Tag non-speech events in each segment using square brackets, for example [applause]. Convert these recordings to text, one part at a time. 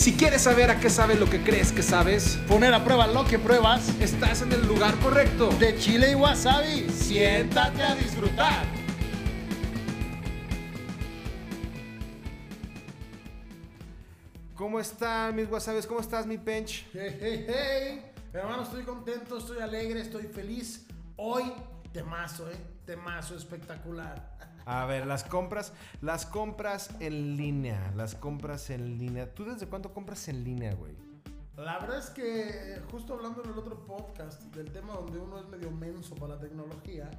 Si quieres saber a qué sabe lo que crees que sabes, Poner a prueba lo que pruebas estás en el lugar correcto. de chile y wasabi. Siéntate a disfrutar. ¿Cómo están mis wasabes? ¿Cómo estás mi pench? Hey, hey, hey. Hermano, estoy contento, estoy alegre, estoy feliz. Hoy, temazo, ¿eh? Temazo espectacular. A ver, las compras, las compras en línea, las compras en línea. ¿Tú desde cuándo compras en línea, güey? La verdad es que, justo hablando en el otro podcast, del tema donde uno es medio menso para la tecnología,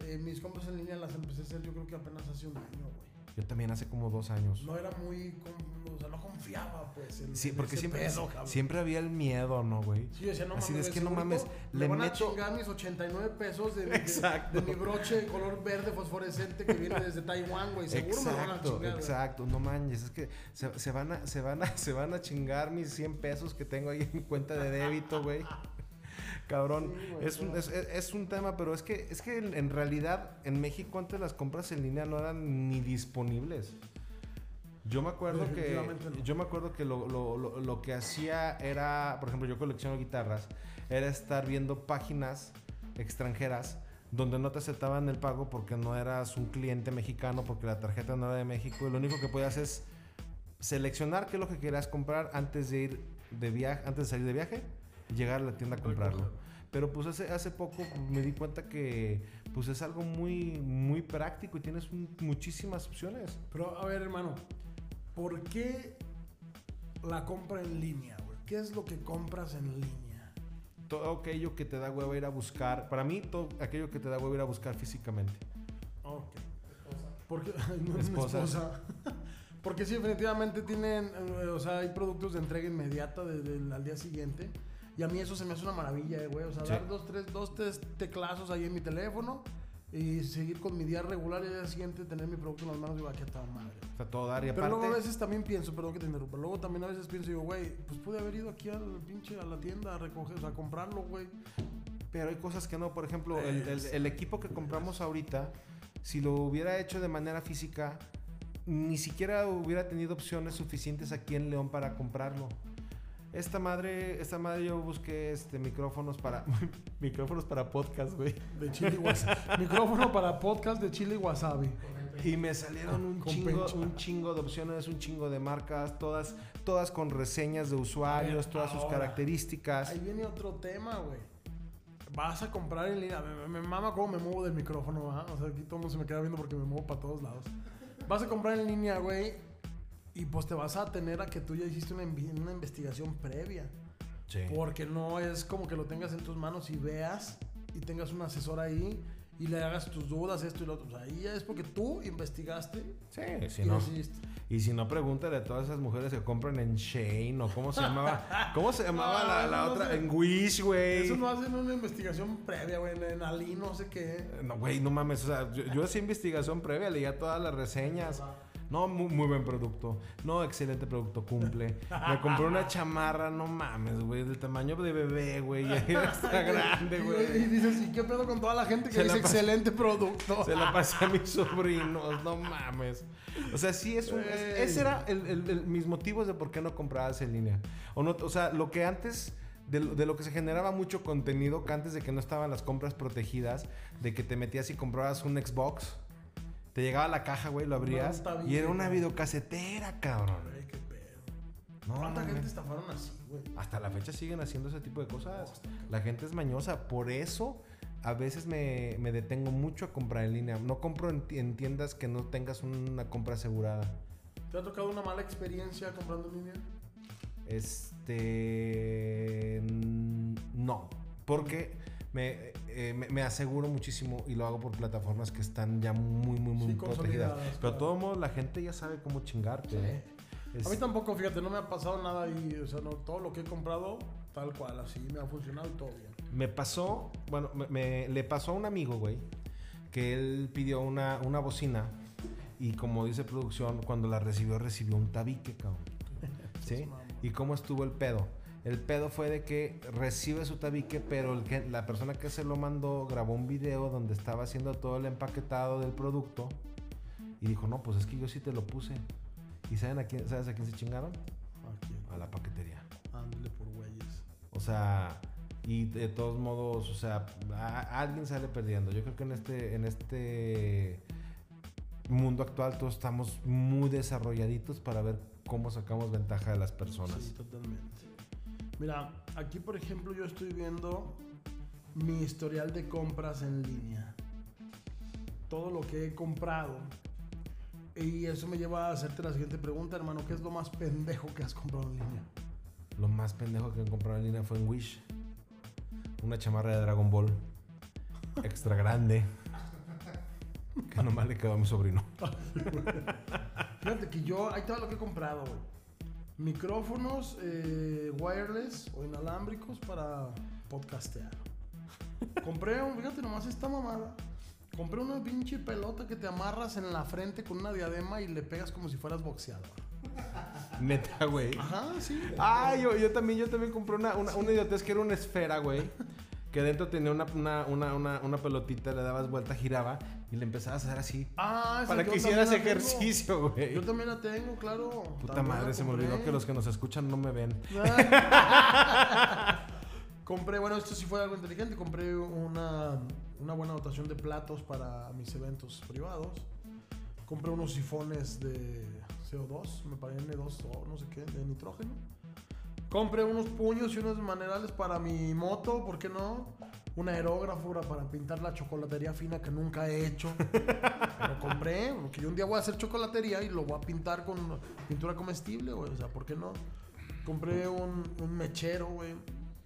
eh, mis compras en línea las empecé a hacer yo creo que apenas hace un año, güey. Yo también hace como dos años. No era muy, con- o sea, no confiaba, pues, en, Sí, porque siempre, pedo, siempre había el miedo, ¿no, güey? Sí, yo decía, no Así mames, es que no mames, le van a meto... chingar mis 89 pesos de, de- Exacto. de mi broche de color verde fosforescente que viene desde Taiwán, güey. Seguro me lo van a Exacto, chingar. güey. exacto, no manches, es que se, se van a, se, van a, [laughs] se van a chingar mis 100 pesos que tengo ahí en mi cuenta de débito, güey. Cabrón, Sí, güey, es, un, es, un tema, pero es que, es que en, realidad en México antes las compras en línea no eran ni disponibles. Yo me acuerdo que, no. yo me acuerdo que lo, lo- lo- lo que hacía era, por ejemplo, yo colecciono guitarras, era estar viendo páginas extranjeras donde no te aceptaban el pago porque no eras un cliente mexicano, porque la tarjeta no era de México, y lo único que podías es seleccionar qué es lo que querías comprar antes de ir de viaje, antes de salir de viaje llegar a la tienda a comprarlo. Pero pues hace, hace poco me di cuenta que pues es algo muy, muy práctico y tienes un- muchísimas opciones. Pero, a ver, hermano, ¿por qué la compra en línea, güey? ¿Qué es lo que compras en línea? Todo aquello que te da huevo ir a buscar, para mí todo aquello que te da huevo ir a buscar físicamente. Ok. Porque, [laughs] ay, no, Esposa. esposa. [laughs] Porque sí, definitivamente tienen, eh, o sea, hay productos de entrega inmediata de- del- al día siguiente. Y a mí eso se me hace una maravilla, eh, güey. O sea, Sí. dar dos, tres, dos, tres teclazos ahí en mi teléfono y seguir con mi día regular y al día siguiente tener mi producto en las manos digo, aquí está madre. O sea, todo dar y Pero aparte... luego a veces también pienso, perdón que te interrumpa, luego también a veces pienso, digo, güey, pues pude haber ido aquí al pinche, a la tienda a recoger, o sea, a comprarlo, güey. Pero hay cosas que no. Por ejemplo, el, el- el equipo que compramos ahorita, si lo hubiera hecho de manera física, ni siquiera hubiera tenido opciones suficientes aquí en León para comprarlo. Esta madre, esta madre yo busqué este micrófonos para [laughs] micrófonos para podcast, güey. De chile y wasabi. Micrófono para podcast de chile y wasabi. Y me salieron un Con chingo, pencha. un chingo de opciones, un chingo de marcas, todas, todas con reseñas de usuarios, todas sus características. Ahí viene otro tema, güey. Vas a comprar en línea. Me, me- me mama cómo me muevo del micrófono, ¿verdad? O sea, aquí todo el mundo se me queda viendo porque me muevo para todos lados. Vas a comprar en línea, güey. Y pues te vas a tener a que tú ya hiciste una, una investigación previa. Sí. Porque no es como que lo tengas en tus manos y veas y tengas un asesor ahí y le hagas tus dudas, esto y lo otro. O sea, ahí ya es porque tú investigaste Sí, si y no. decidiste. Y si no, pregúntale a todas esas mujeres que compran en Shane o cómo se llamaba. [laughs] ¿Cómo se llamaba la, la No, otra? sé. En Wish, güey. Eso no hacen una investigación previa, güey. En, en Ali, no sé qué. No, güey, no mames. O sea, yo, yo hacía investigación previa, leía todas las reseñas. No, muy, muy buen producto. No, excelente producto, cumple. Me compré una chamarra, no mames, güey, del tamaño de bebé, güey. [laughs] Está grande, Y, y güey. dices, ¿y qué pedo con toda la gente que Se dice excelente producto? Se la pasé a mis sobrinos, no mames. O sea, sí es un... es- Güey. ese era el, el- el- mis motivos de por qué no comprabas en línea. O, no, o sea, lo que antes... De, lo- de lo que se generaba mucho contenido, que antes de que no estaban las compras protegidas, de que te metías y comprabas un Xbox, te llegaba la caja, güey, lo abrías bien, y era una videocasetera, cabrón. Güey, qué pedo. No, ¿Cuánta gente estafaron así, güey? Hasta la fecha siguen haciendo ese tipo de cosas. La gente es mañosa. Por eso a veces me, me detengo mucho a comprar en línea. No compro en, ti- en tiendas que no tengas una compra asegurada. ¿Te ha tocado una mala experiencia comprando en línea? Este. No. Porque me, eh, me, me aseguro muchísimo y lo hago por plataformas que están ya muy, muy, muy Sí, protegidas. Pero claro. de todo modo, la gente ya sabe cómo chingarte. ¿eh? Es- A mí tampoco, fíjate, no me ha pasado nada y, o sea, no, todo lo que he comprado, tal cual, así me ha funcionado y todo bien. Me pasó, bueno, me, me- le pasó a un amigo, güey, que él pidió una, una bocina y como dice producción, cuando la recibió, recibió un tabique, cabrón. [laughs] ¿Sí? ¿Y cómo estuvo el pedo? El pedo fue de que recibe su tabique, pero el que, la persona que se lo mandó grabó un video donde estaba haciendo todo el empaquetado del producto y dijo, no, pues es que yo sí te lo puse. ¿Y saben a quién, sabes a quién se chingaron? Aquí. a la paquetería. Ándale por güeyes. O sea, y de todos modos, o sea, a- alguien sale perdiendo. Yo creo que en este, en este mundo actual todos estamos muy desarrolladitos para ver cómo sacamos ventaja de las personas. Sí, totalmente. Mira, aquí por ejemplo yo estoy viendo mi historial de compras en línea. Todo lo que he comprado. Y eso me lleva a hacerte la siguiente pregunta, hermano. ¿Qué es lo más pendejo que has comprado en línea? Lo más pendejo que he comprado en línea fue en Wish. Una chamarra de Dragon Ball. Extra grande. Que nomás le quedó a mi sobrino. [laughs] Fíjate que yo, ahí está lo que he comprado, güey. Micrófonos eh, wireless o inalámbricos para podcastear. Compré un, fíjate nomás esta mamada. Compré una pinche pelota que te amarras en la frente con una diadema y le pegas como si fueras boxeador. Neta, güey. Ajá, sí. Ah, yo, yo también, yo también compré una, una, una idiotez que era una esfera, güey. Que dentro tenía una, una, una, una, una pelotita, le dabas vuelta, giraba y le empezabas a hacer así. Ah, Para que hicieras ejercicio, güey. Yo también la tengo, claro. Puta madre, se me olvidó que los que nos escuchan no me ven. [laughs] compré, bueno, esto sí fue algo inteligente. Compré una, una buena dotación de platos para mis eventos privados. Compré unos sifones de CO2, me parece N2 o no sé qué, de nitrógeno. Compré unos puños y unos manerales para mi moto, ¿por qué no? Un aerógrafo para- pintar la chocolatería fina que nunca he hecho. [laughs] Pero compré, porque yo un día voy a hacer chocolatería y lo voy a pintar con pintura comestible, güey. O sea, ¿por qué no? Compré un, un mechero, güey.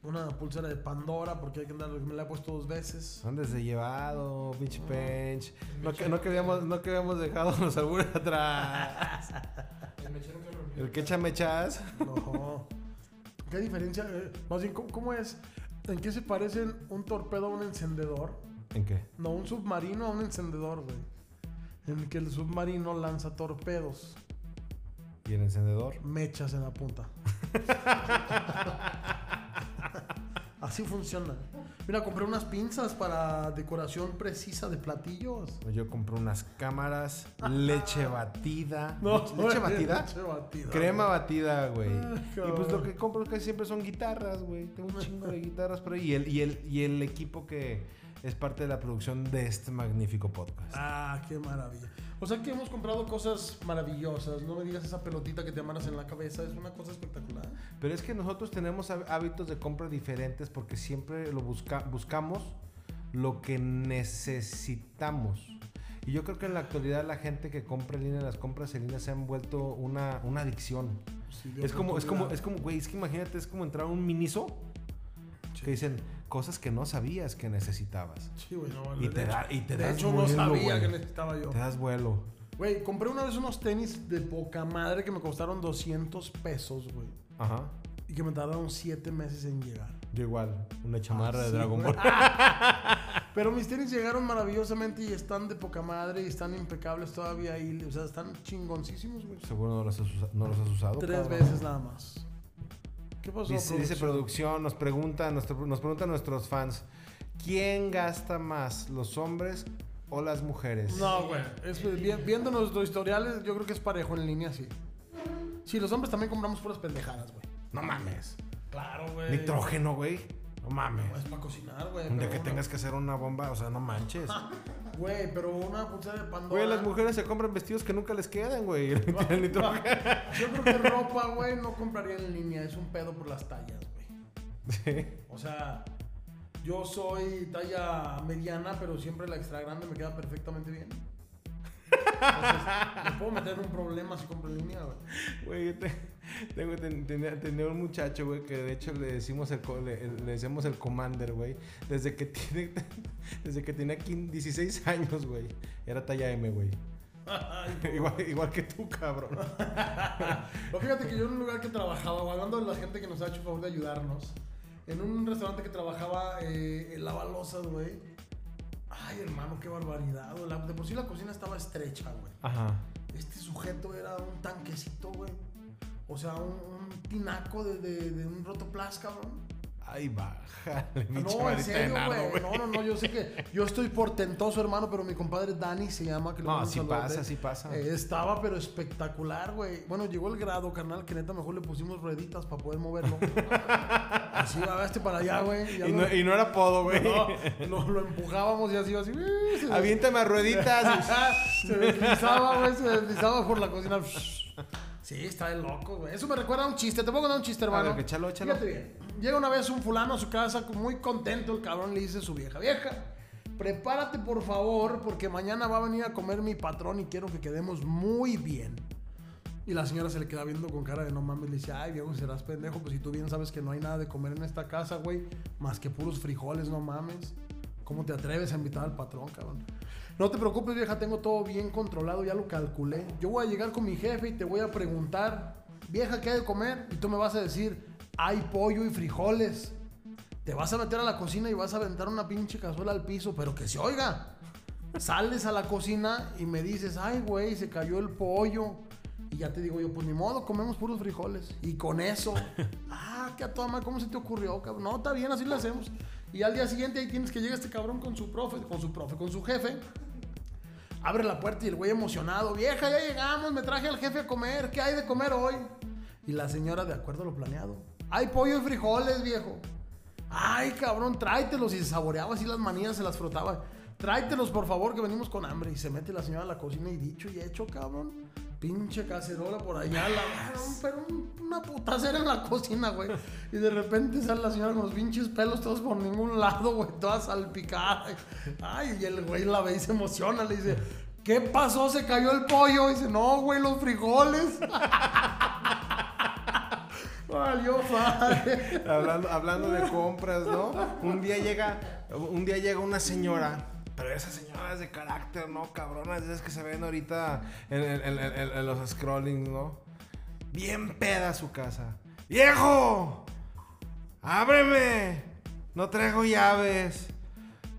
Una pulsera de Pandora, porque hay que andar, me la he puesto dos veces. Andes de llevado, pinche pench. No, que, no, que habíamos, no que habíamos dejado los albures [laughs] atrás. El mechero que. El que echa mechas. No. ¿Qué diferencia? eh, más bien, ¿cómo, cómo es? ¿En qué se parecen un torpedo a un encendedor? ¿En qué? No, un submarino a un encendedor, güey. En que el submarino lanza torpedos, ¿Y el encendedor? mechas en la punta. [laughs] Así funciona. Mira, compré unas pinzas para decoración precisa de platillos. Yo compré unas cámaras, [laughs] leche batida. No, ¿Leche, leche batida? Leche batida. Crema güey. batida, güey. Ay, Y pues lo que compro casi siempre son guitarras, güey. Tengo un chingo de guitarras por ahí. Y el, y, el, y el equipo que es parte de la producción de este magnífico podcast. Ah, qué maravilla. O sea que hemos comprado cosas maravillosas. No me digas esa pelotita que te amarras en la cabeza. Es una cosa espectacular. Pero es que nosotros tenemos há- hábitos de compra diferentes porque siempre lo busca, buscamos lo que necesitamos. Y yo creo que en la actualidad la gente que compra en línea, las compras en línea se han vuelto una, una adicción. Sí, Es como, es como, es como, güey, es que imagínate, es como entrar a un miniso que dicen cosas que no sabías que necesitabas. Sí, güey, no, Y te, da, y te de das hecho, no vuelo, sabía güey. que necesitaba yo. Te das vuelo. Güey, compré una vez unos tenis de poca madre que me costaron 200 pesos, güey. Ajá. Y que me tardaron 7 meses en llegar. Yo igual, una chamarra Ah, de sí, Dragon. Ball. [laughs] Pero mis tenis llegaron maravillosamente y están de poca madre y están impecables todavía ahí. O sea, están chingoncísimos, güey. Seguro no los has, usa- no los has usado. Tres cabrón. veces nada más. ¿Qué pasó? Dice, dice producción, nos pregunta, nuestro- nos preguntan nuestros fans, ¿quién gasta más, los hombres o las mujeres? No, güey. Es, vi- viendo nuestros historiales, yo creo que es parejo en línea, sí. Sí, los hombres también compramos puras pendejadas, güey. No mames. Claro, güey. Nitrógeno, güey. No mames. No es para cocinar, güey. Pero que tengas que hacer una bomba, o sea, no manches. [laughs] Güey, pero una pulsera de Pandora. Güey, las mujeres se compran vestidos que nunca les quedan, güey. [laughs] Yo creo que ropa, güey, no compraría en línea. Es un pedo por las tallas, güey. Sí. O sea, yo soy talla mediana, pero siempre la extra grande me queda perfectamente bien. Entonces, me puedo meter en un problema si compro en línea, güey. Güey, yo te- [laughs] tengo, ten- tenía, tenía un muchacho, güey, que de hecho le decimos el, le, le decimos el commander, güey. Desde que tiene, [laughs] desde que tenía 15 16 años, güey. Era talla M, güey. [laughs] igual, igual que tú, cabrón. Fíjate que yo en un lugar que trabajaba, hablando de la gente que nos ha hecho favor de ayudarnos, en un restaurante que trabajaba eh, en lavalosas, güey. Ay, hermano, qué barbaridad. La- de por sí la cocina estaba estrecha, güey. Ajá. Este sujeto era un tanquecito, güey. O sea, un, un tinaco de, de, de un rotoplas, cabrón. Ay, bájale, pinche No, en serio, güey. No, no, no, yo sé que yo estoy portentoso, hermano, pero mi compadre Dani se llama. Que No, mando un sí saludote. pasa, sí pasa. Eh, estaba, pero espectacular, güey. Bueno, llegó el grado, carnal, que neta mejor le pusimos rueditas para poder moverlo. [laughs] así este para allá, güey. Y no, y no era podo, güey. no, lo, empujábamos y así iba así. ¡uh! se- Aviéntame a rueditas. [laughs] se deslizaba, güey, se deslizaba por la cocina. [laughs] Sí, está de loco, güey. Eso me recuerda a un chiste. Te puedo contar un chiste, hermano. ver, que échalo. Fíjate bien. Llega una vez un fulano a su casa, muy contento. El cabrón le dice a su vieja: Vieja, prepárate por favor, porque mañana va a venir a comer mi patrón y quiero que quedemos muy bien. Y la señora se le queda viendo con cara de no mames. Le dice: Ay, viejo, serás pendejo. Pues si tú bien sabes que no hay nada de comer en esta casa, güey, más que puros frijoles, no mames. ¿Cómo te atreves a invitar al patrón, cabrón? No te preocupes, vieja, tengo todo bien controlado, ya lo calculé. Yo voy a llegar con mi jefe y te voy a preguntar, vieja, ¿qué hay de comer? Y tú me vas a decir, hay pollo y frijoles. Te vas a meter a la cocina y vas a aventar una pinche cazuela al piso, pero que se oiga. Sales a la cocina y me dices, ay, güey, se cayó el pollo. Y ya te digo yo, pues ni modo, comemos puros frijoles. Y con eso, [laughs] ah, qué a toda madre, ¿cómo se te ocurrió, cabrón? No, está bien, así lo hacemos. Y al día siguiente ahí tienes que llegar este cabrón con su profe, con su profe, con su jefe. Abre la puerta y el güey emocionado, vieja, ya llegamos, me traje al jefe a comer, ¿qué hay de comer hoy? Y la señora, de acuerdo a lo planeado, hay pollo y frijoles, viejo. Ay, cabrón, tráetelos. Y se saboreaba así las manías, se las frotaba. Tráetelos, por favor, que venimos con hambre. Y se mete la señora a la cocina y dicho y hecho, cabrón. Pinche cacerola por allá, la pero un- una putacera en la cocina, güey. Y de repente sale la señora con los pinches pelos todos por ningún lado, güey, toda salpicada. Ay, y el güey la ve y se emociona, le dice, ¿qué pasó? ¿Se cayó el pollo? Y dice, no, güey, los frijoles. [laughs] Valió padre. hablando, hablando de compras, ¿no? Un día llega, un día llega una señora, pero esas señoras de carácter, ¿no? Cabronas, esas que se ven ahorita en, los scrollings, ¿no? Bien peda su casa. ¡Viejo! ¡Ábreme! No traigo llaves.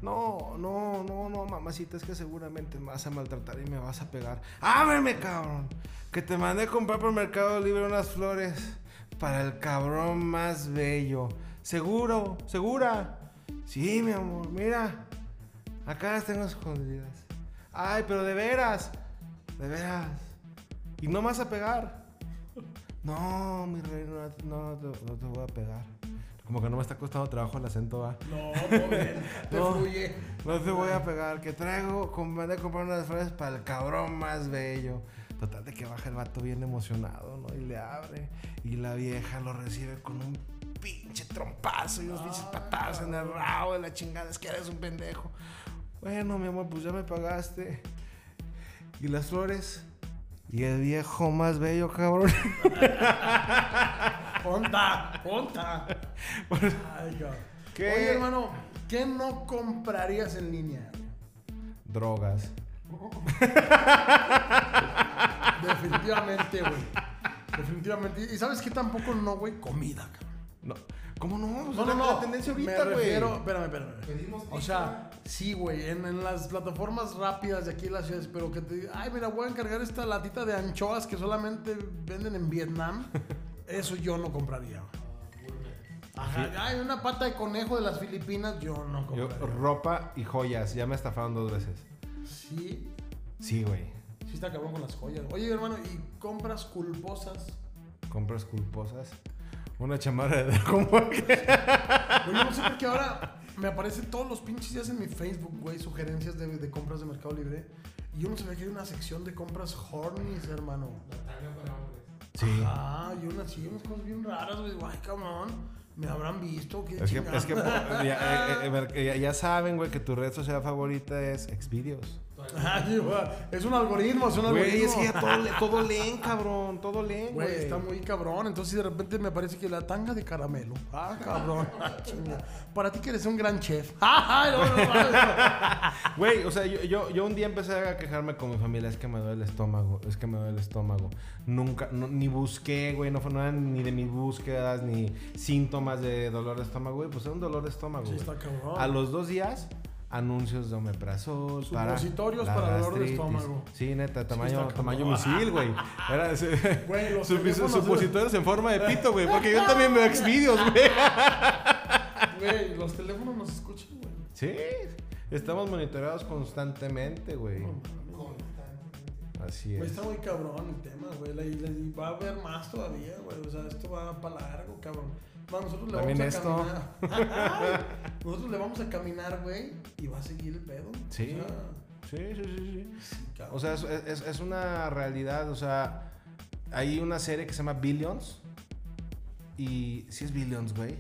No, no, no, no, mamacita, es que seguramente me vas a maltratar y me vas a pegar. ¡Ábreme, cabrón! Que te mandé a comprar por Mercado Libre unas flores para el cabrón más bello. ¿Seguro? ¿Segura? Sí, mi amor, mira. Acá las tengo escondidas. Ay, pero de veras. De veras. Y no me vas a pegar. [laughs] No, mi rey, no, no, no te, no te voy a pegar. Como que no me está costando trabajo el acento, va. No. [laughs] Te No. fluye. No te voy a pegar, que traigo, mandé a comprar unas flores para el cabrón más bello. Total de que baja el vato bien emocionado, ¿no? Y le abre. Y la vieja lo recibe con un pinche trompazo y unos pinches patadas en el rabo de la chingada. Es que eres un pendejo. Bueno, mi amor, pues ya me pagaste. Y las flores. Y el viejo más bello, cabrón. [laughs] Ponta, ponta. Ay, cabrón. ¿Qué? Oye, hermano, ¿qué no comprarías en línea? Drogas. Definitivamente, güey. Definitivamente. ¿Y sabes qué tampoco no, güey? Comida, cabrón. No. ¿Cómo no? Pues No, no, no. La tendencia ahorita, güey. refiero, espérame, espérame. Pedimos O sea, sí, güey, en, en las plataformas rápidas de aquí en las ciudades, pero que te ay, mira, voy a encargar esta latita de anchoas que solamente venden en Vietnam. [laughs] Eso yo no compraría. Ajá, ay, una pata de conejo de las Filipinas, yo no Yo, compraría. ropa y joyas. Ya me estafaron dos veces. Sí, Sí, güey. sí está cabrón con las joyas. Oye, hermano, ¿y compras culposas? Compras culposas. Una chamarra de como que. Oye, no sé por qué ahora me aparecen todos los pinches días en mi Facebook, güey, sugerencias de, de compras de Mercado Libre. Y yo no sabía que hay una sección de compras hornies, hermano. La tanga para hombres. Sí. Ah, y unas, sí, unas cosas bien raras, güey. Ay, cabrón, me habrán visto. ¿Qué Es que, chingada? es que ya, eh, eh, [laughs] ya- ya saben, güey, que tu red social favorita es Xvideos. [laughs] Ah, es un algoritmo, es un Güey, algoritmo. es que ya todo, todo [laughs] leen, cabrón. Todo leen, Güey, güey. está muy cabrón. Entonces de repente me parece que la tanga de caramelo. Ah, cabrón. [laughs] Chinga. Para ti que eres un gran chef. Ah, no, no, no, no. Güey, o sea, yo, yo, yo un día empecé a quejarme con mi familia. Es que me duele el estómago. Es que me duele el estómago. Nunca, no- ni busqué, güey. No fue nada ni de mis búsquedas, ni síntomas de dolor de estómago, güey. Pues era un dolor de estómago, Sí, güey. está cabrón. A los dos días, anuncios de omeprazol. para Supositorios la para dolor de estómago. Sí, neta, tamaño, está tamaño misil, güey. Era ese- [laughs] Güey, los [laughs] teléfonos- supositorios en forma de pito, güey. Porque yo también veo Xvideos, güey. [laughs] Güey, los teléfonos nos escuchan, güey. Sí, estamos monitoreados constantemente, güey. Así Güey, es. está muy cabrón el tema, güey. Y va a haber más todavía, güey. O sea, esto va para largo, cabrón. No, nosotros le También vamos esto. a caminar. [laughs] [laughs] nosotros le vamos a caminar, güey. Y va a seguir el pedo. Sí. O sea, Sí, sí, sí, sí. sí, cabrón. O sea, es, es- es una realidad. O sea, hay una serie que se llama Billions. Y si es Billions, güey.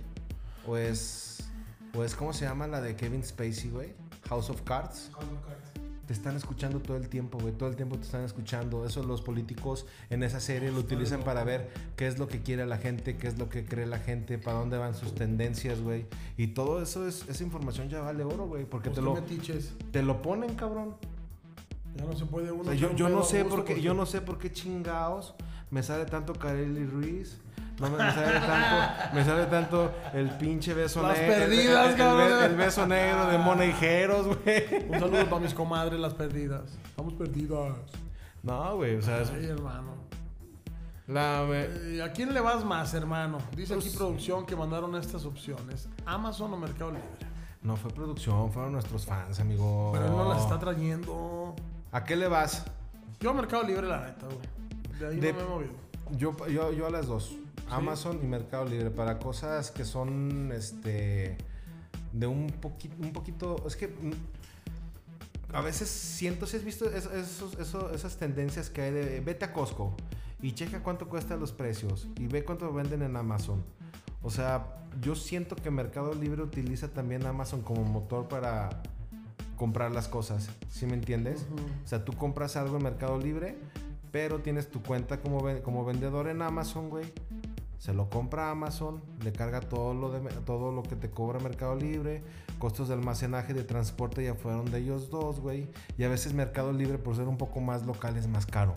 O es. O es, ¿cómo se llama la de Kevin Spacey, güey? House of Cards. Te están escuchando todo el tiempo, güey. Todo el tiempo te están escuchando. Eso los políticos en esa serie lo utilizan para ver qué es lo que quiere la gente, qué es lo que cree la gente, para dónde van sus tendencias, güey. Y todo eso es, esa información ya vale oro, güey. Porque Pues te lo, te lo ponen, cabrón. Ya no se puede uno. O sea, yo, no sé por qué, yo no sé por qué chingados me sale tanto Kareli Ruiz. No me, me sale [laughs] tanto, me sale tanto el pinche beso Las negro. perdidas, el, el- cabrón. el beso negro de Moneijeros, güey. Un saludo para mis comadres, las perdidas. Estamos perdidas. No, güey, o sea, es- Ay, hermano. la, Eh, ¿A quién le vas más, hermano? Dice aquí Pues- producción que mandaron estas opciones. Amazon o Mercado Libre. no fue producción, fueron nuestros fans, amigo. Pero él no las está trayendo. ¿A qué le vas? Yo a Mercado Libre, la neta, güey. De ahí De- no me he movido. Yo, yo, yo a las dos. Amazon y Mercado Libre. Para cosas que son este. De un poquito. Un poquito. Es que. mm, A veces siento, si has visto eso- esas tendencias que hay de. Vete a Costco y checa cuánto cuestan los precios y ve cuánto venden en Amazon. O sea, yo siento que Mercado Libre utiliza también Amazon como motor para comprar las cosas. ¿Sí me entiendes? O sea, tú compras algo en Mercado Libre, pero tienes tu cuenta como vendedor en Amazon, güey. Se lo compra Amazon, le carga todo lo, de, todo lo que te cobra Mercado Libre, costos de almacenaje, de transporte ya fueron de ellos dos, güey. Y a veces Mercado Libre, por ser un poco más local, es más caro.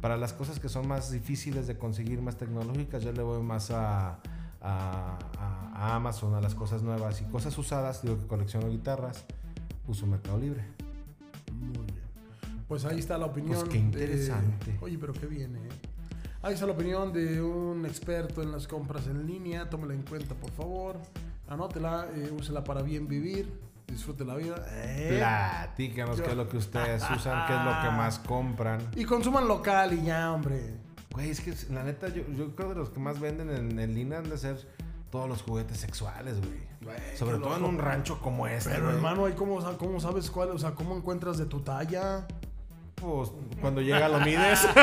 Para las cosas que son más difíciles de conseguir, más tecnológicas, yo le voy más a, a- a- a Amazon, a las cosas nuevas y cosas usadas. Digo que colecciono guitarras, uso Mercado Libre. Muy bien. Pues ahí está la opinión. Pues qué interesante. Oye, pero qué viene, ¿eh? Ahí está la opinión de un experto en las compras en línea. Tómela en cuenta, por favor. Anótela, eh, úsela para bien vivir. Disfrute la vida. ¿eh? Platícanos qué es lo que ustedes usan, qué es lo que más compran. Y consuman local y ya, hombre. Güey, es que la neta, yo, yo creo que los que más venden en, en línea han de ser todos los juguetes sexuales, güey. Güey, Sobre qué todo en loco. un rancho como este, Pero güey. hermano, ¿y cómo, sa- cómo sabes cuál? O sea, ¿cómo encuentras de tu talla? Pues cuando llega lo mides. [laughs]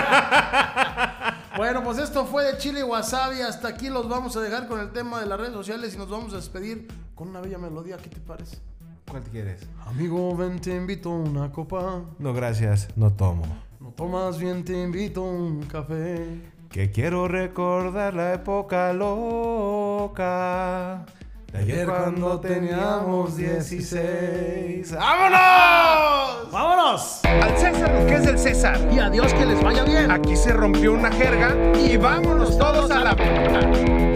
Bueno, pues esto fue de Chile y Wasabi. Hasta aquí los vamos a dejar con el tema de las redes sociales y nos vamos a despedir con una bella melodía. ¿Qué te parece? ¿Cuál quieres? Amigo, ven, te invito a una copa. No, gracias, no tomo. No tomas bien, te invito a un café. Que quiero recordar la época loca. De ayer cuando teníamos 16. ¡Vámonos! ¡Vámonos! Al César lo que es del César. Y adiós, que les vaya bien. Aquí se rompió una jerga y vámonos todos a la...